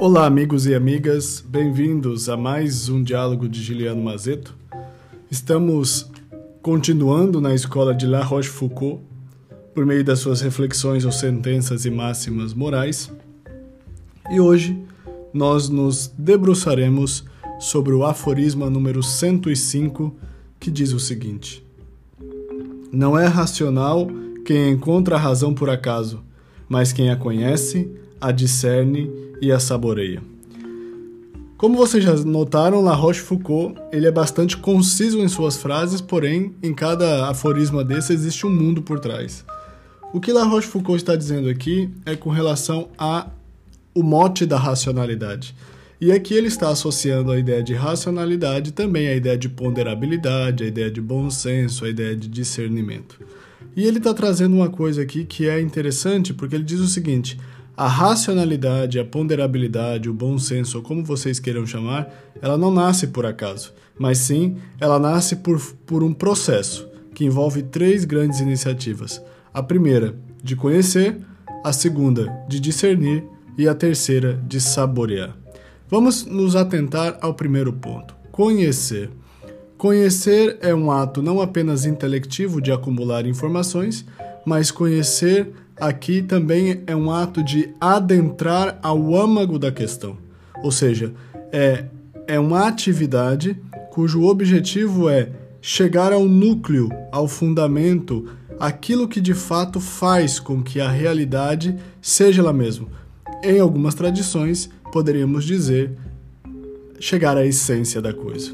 Olá, amigos e amigas, bem-vindos a mais um diálogo de Giliano Mazeto. Estamos continuando na escola de La Rochefoucauld por meio das suas reflexões ou sentenças e máximas morais. E hoje nós nos debruçaremos sobre o aforisma número 105, que diz o seguinte: Não é racional quem encontra a razão por acaso, mas quem a conhece, a discerne e a saboreia. Como vocês já notaram, La Rochefoucauld ele é bastante conciso em suas frases, porém, em cada aforisma desse existe um mundo por trás. O que La Rochefoucauld está dizendo aqui é com relação a o mote da racionalidade. E aqui ele está associando a ideia de racionalidade também à ideia de ponderabilidade, a ideia de bom senso, a ideia de discernimento. E ele está trazendo uma coisa aqui que é interessante, porque ele diz o seguinte: a racionalidade, a ponderabilidade, o bom senso, ou como vocês queiram chamar, ela não nasce por acaso, mas sim ela nasce por, por um processo que envolve três grandes iniciativas. A primeira, de conhecer, a segunda, de discernir e a terceira, de saborear. Vamos nos atentar ao primeiro ponto: conhecer. Conhecer é um ato não apenas intelectivo de acumular informações, mas conhecer aqui também é um ato de adentrar ao âmago da questão. Ou seja, é, é uma atividade cujo objetivo é chegar ao núcleo, ao fundamento, aquilo que de fato faz com que a realidade seja ela mesma. Em algumas tradições, poderíamos dizer chegar à essência da coisa.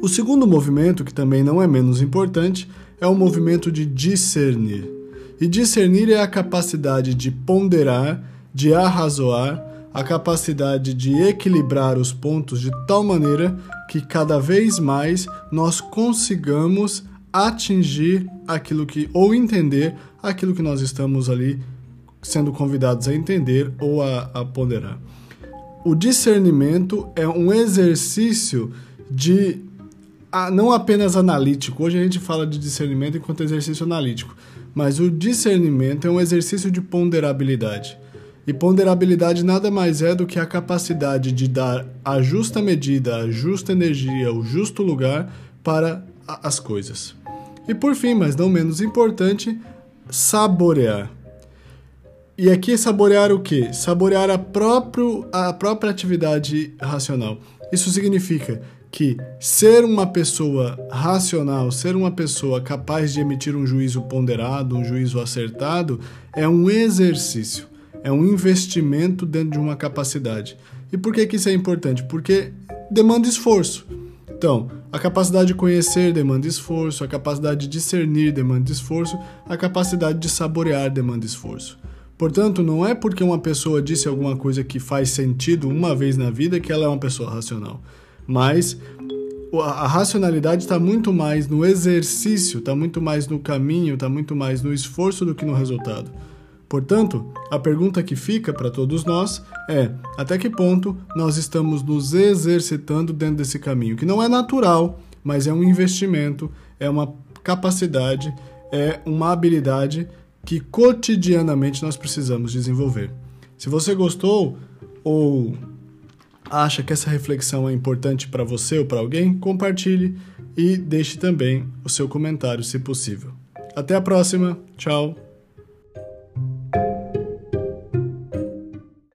O segundo movimento, que também não é menos importante, é o movimento de discernir. E discernir é a capacidade de ponderar, de arrazoar, a capacidade de equilibrar os pontos de tal maneira que cada vez mais nós consigamos atingir aquilo que ou entender aquilo que nós estamos ali sendo convidados a entender ou a, a ponderar. O discernimento é um exercício de não apenas analítico. Hoje a gente fala de discernimento enquanto exercício analítico, mas o discernimento é um exercício de ponderabilidade. E ponderabilidade nada mais é do que a capacidade de dar a justa medida, a justa energia, o justo lugar para as coisas. E por fim, mas não menos importante, saborear. E aqui saborear o quê? Saborear a, próprio, a própria atividade racional. Isso significa que ser uma pessoa racional, ser uma pessoa capaz de emitir um juízo ponderado, um juízo acertado, é um exercício, é um investimento dentro de uma capacidade. E por que, que isso é importante? Porque demanda esforço. Então, a capacidade de conhecer demanda esforço, a capacidade de discernir demanda esforço, a capacidade de saborear demanda esforço. Portanto, não é porque uma pessoa disse alguma coisa que faz sentido uma vez na vida que ela é uma pessoa racional. Mas a racionalidade está muito mais no exercício, está muito mais no caminho, está muito mais no esforço do que no resultado. Portanto, a pergunta que fica para todos nós é: até que ponto nós estamos nos exercitando dentro desse caminho, que não é natural, mas é um investimento, é uma capacidade, é uma habilidade que cotidianamente nós precisamos desenvolver. Se você gostou ou acha que essa reflexão é importante para você ou para alguém, compartilhe e deixe também o seu comentário se possível. Até a próxima, tchau!